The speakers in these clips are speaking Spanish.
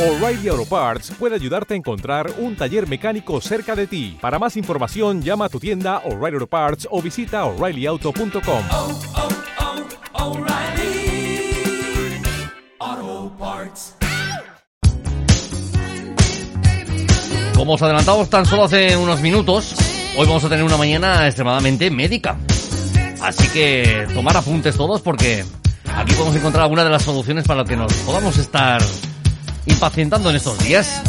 O'Reilly Auto Parts puede ayudarte a encontrar un taller mecánico cerca de ti. Para más información, llama a tu tienda O'Reilly Auto Parts o visita oreillyauto.com. oh, oh, Parts. Como os adelantamos tan solo hace unos minutos, hoy vamos a tener una mañana extremadamente médica. Así que tomar apuntes todos porque aquí podemos encontrar alguna de las soluciones para que nos podamos estar impacientando en estos días.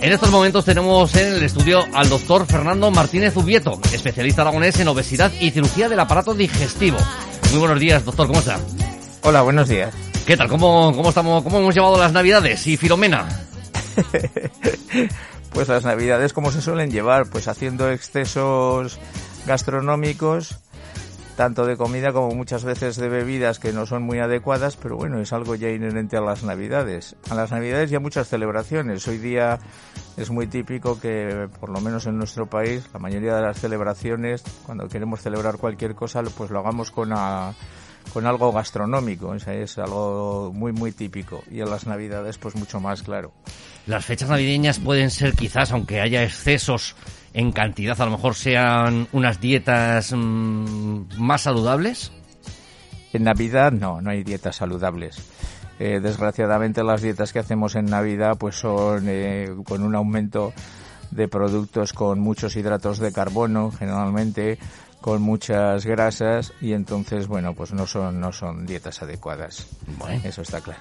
En estos momentos tenemos en el estudio al doctor Fernando Martínez Ubieto, especialista aragonés en obesidad y cirugía del aparato digestivo. Muy buenos días, doctor, ¿cómo está? Hola, buenos días. ¿Qué tal? ¿Cómo, cómo estamos, cómo hemos llevado las navidades y Filomena? Pues las navidades como se suelen llevar, pues haciendo excesos gastronómicos, tanto de comida como muchas veces de bebidas que no son muy adecuadas, pero bueno, es algo ya inherente a las navidades. A las navidades ya muchas celebraciones. Hoy día es muy típico que, por lo menos en nuestro país, la mayoría de las celebraciones, cuando queremos celebrar cualquier cosa, pues lo hagamos con a- con algo gastronómico, o sea, es algo muy muy típico y en las navidades pues mucho más claro. Las fechas navideñas pueden ser quizás, aunque haya excesos en cantidad, a lo mejor sean unas dietas mm, más saludables. En Navidad no, no hay dietas saludables. Eh, desgraciadamente las dietas que hacemos en Navidad pues son eh, con un aumento de productos con muchos hidratos de carbono generalmente con muchas grasas y entonces bueno pues no son no son dietas adecuadas Bueno. eso está claro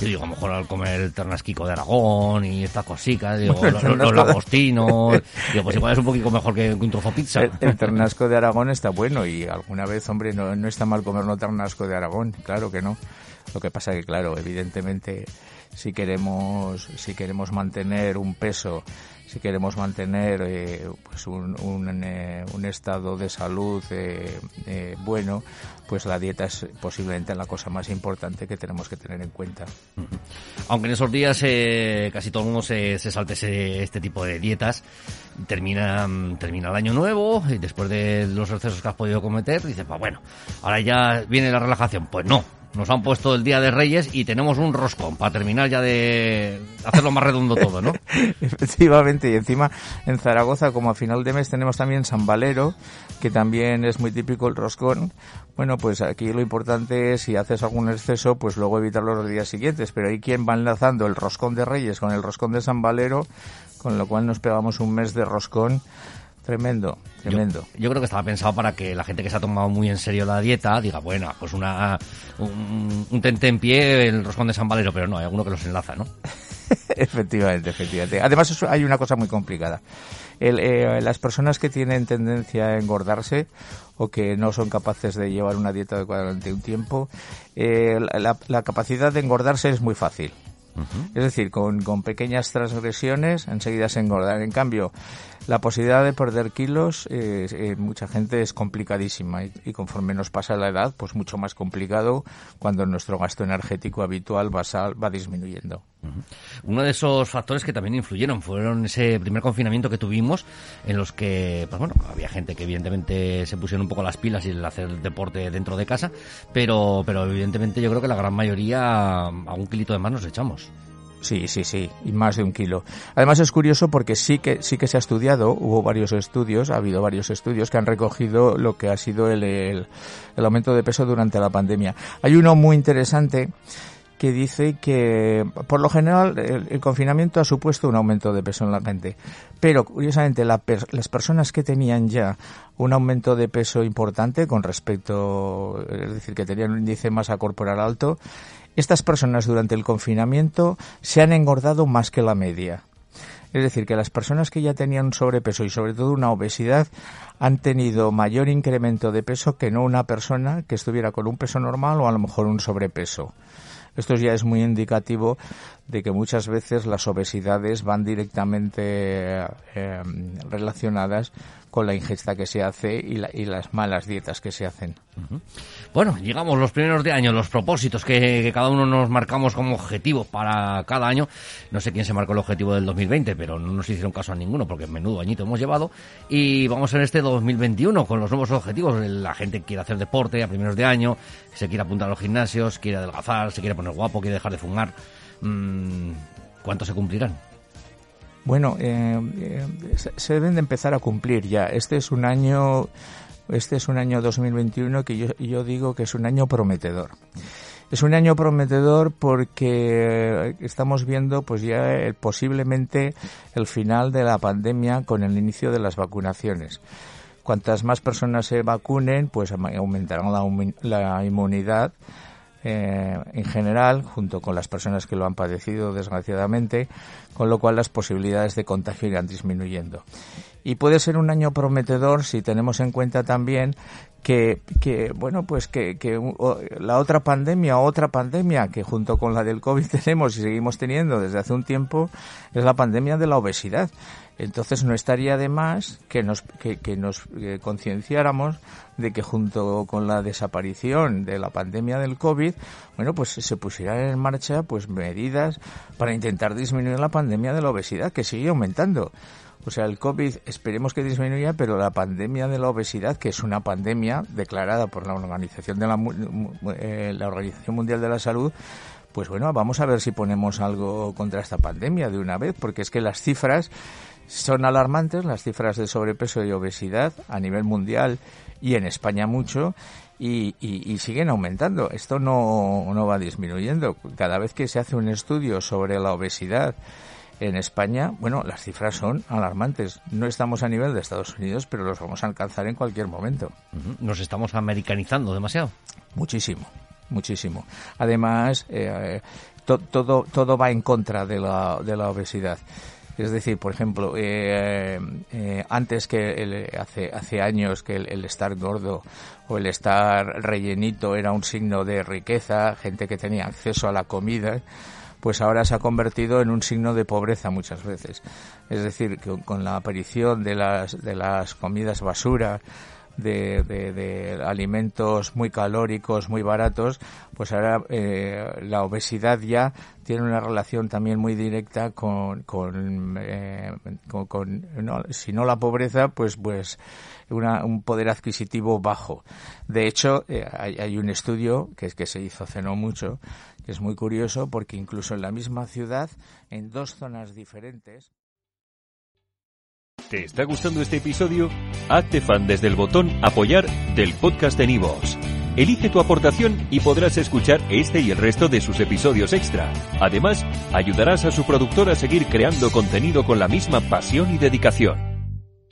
Yo digo, a lo mejor al comer el ternasquico de Aragón y estas cositas, digo, Bueno, los, los ternasco. de- langostinos, digo, pues igual es un poquito mejor que un trozo pizza. el, el ternasco de Aragón está bueno y alguna vez hombre no, no está mal comer un ternasco de Aragón claro que no. Lo que pasa que claro evidentemente si queremos si queremos mantener un peso si queremos mantener eh, pues un, un, eh, un estado de salud eh, eh, bueno pues la dieta es posiblemente la cosa más importante que tenemos que tener en cuenta Aunque en esos días eh, casi todo el mundo se, se salte ese- este tipo de dietas, termina, mm, termina el año nuevo y después de los excesos que has podido cometer, dices, pues bueno, ahora ya viene la relajación. Pues no, nos han puesto el Día de Reyes y tenemos un roscón para terminar ya de hacerlo más redondo todo, ¿no? Efectivamente, y encima en Zaragoza, como a final de mes, tenemos también San Valero, que también es muy típico el roscón. Bueno, pues aquí lo importante es, si haces algún exceso, pues luego evitarlo los días siguientes. Pero hay quien va enlazando el roscón de Reyes con el roscón de San Valero, con lo cual nos pegamos un mes de roscón tremendo, tremendo. Yo creo que estaba pensado para que la gente que se ha tomado muy en serio la dieta diga, bueno, pues una un, un tente en pie, el roscón de San Valero, pero no, hay alguno que los enlaza, ¿no? efectivamente, efectivamente. Además, hay una cosa muy complicada. El, eh, las personas que tienen tendencia a engordarse o que no son capaces de llevar una dieta adecuada durante un tiempo, eh, la, la- la capacidad de engordarse es muy fácil. Es decir, con, con pequeñas transgresiones enseguida se engordan. En cambio, la posibilidad de perder kilos, eh, eh, mucha gente es complicadísima y, y conforme nos pasa la edad, pues mucho más complicado cuando nuestro gasto energético habitual va, va disminuyendo. Uno de esos factores que también influyeron fueron ese primer confinamiento que tuvimos, en los que, pues bueno, había gente que evidentemente se pusieron un poco las pilas y el hacer deporte dentro de casa, pero, pero evidentemente yo creo que la gran mayoría a un kilito de más nos echamos. Sí, sí, sí, y más de un kilo. Además es curioso porque sí que sí que se ha estudiado, hubo varios estudios, ha habido varios estudios que han recogido lo que ha sido el, el, el aumento de peso durante la pandemia. Hay uno muy interesante que dice que por lo general el, confinamiento ha supuesto un aumento de peso en la gente, pero curiosamente la las personas que tenían ya un aumento de peso importante con respecto, es decir, que tenían un índice masa corporal alto, estas personas durante el confinamiento se han engordado más que la media. Es decir, que las personas que ya tenían sobrepeso y sobre todo una obesidad han tenido mayor incremento de peso que no una persona que estuviera con un peso normal o a lo mejor un sobrepeso. Esto ya es muy indicativo de que muchas veces las obesidades van directamente eh, relacionadas con la ingesta que se hace y, la- y las malas dietas que se hacen. Bueno, llegamos los primeros de año, los propósitos que, cada uno nos marcamos como objetivo para cada año. No sé quién se marcó el objetivo del 2020, pero no nos hicieron caso a ninguno porque menudo añito hemos llevado. Y vamos en este 2021 con los nuevos objetivos. La gente quiere hacer deporte a primeros de año, se quiere apuntar a los gimnasios, quiere adelgazar, se quiere poner guapo, quiere dejar de fumar. mm, ¿cuántos se cumplirán? Bueno, eh, eh, se deben de empezar a cumplir ya. Este es un año, este es un año 2021 que yo, yo digo que es un año prometedor. Es un año prometedor porque estamos viendo pues ya posiblemente el final de la pandemia con el inicio de las vacunaciones. Cuantas más personas se vacunen, pues aumentarán la, la inmunidad eh, en general, junto con las personas que lo han padecido, desgraciadamente, con lo cual las posibilidades de contagio irán disminuyendo. Y puede ser un año prometedor si tenemos en cuenta también que, que bueno, pues que, que la otra pandemia, otra pandemia que junto con la del COVID tenemos y seguimos teniendo desde hace un tiempo, es la pandemia de la obesidad. Entonces no estaría de más que nos, que, nos eh, concienciáramos de que junto con la desaparición de la pandemia del COVID, bueno, pues se pusieran en marcha pues medidas para intentar disminuir la pandemia de la obesidad que sigue aumentando. O sea, el COVID esperemos que disminuya, pero la pandemia de la obesidad, que es una pandemia declarada por la Organización de la, eh, la Organización Mundial de la Salud, pues bueno, vamos a ver si ponemos algo contra esta pandemia de una vez, porque es que las cifras son alarmantes, las cifras de sobrepeso y obesidad a nivel mundial y en España mucho, y, y, siguen aumentando. Esto no, no va disminuyendo. Cada vez que se hace un estudio sobre la obesidad, en España, bueno, las cifras son alarmantes. No estamos a nivel de Estados Unidos, pero los vamos a alcanzar en cualquier momento. Nos estamos americanizando demasiado. Muchísimo, muchísimo. Además, eh, todo, todo va en contra de la, de la obesidad. Es decir, por ejemplo, eh, eh, antes que hace, hace años que el, estar gordo o el estar rellenito era un signo de riqueza, gente que tenía acceso a la comida, pues ahora se ha convertido en un signo de pobreza muchas veces. Es decir, que con la aparición de las, de las comidas basura, de, de, alimentos muy calóricos, muy baratos, pues ahora eh, la obesidad ya tiene una relación también muy directa con, con, eh, con, si no la pobreza, pues, pues un poder adquisitivo bajo. De hecho, eh, hay, hay, un estudio que, que se hizo hace no mucho, es muy curioso porque incluso en la misma ciudad, en dos zonas diferentes. ¿Te está gustando este episodio? Hazte fan desde el botón Apoyar del podcast de Nivos. Elige tu aportación y podrás escuchar este y el resto de sus episodios extra. Además, ayudarás a su productor a seguir creando contenido con la misma pasión y dedicación.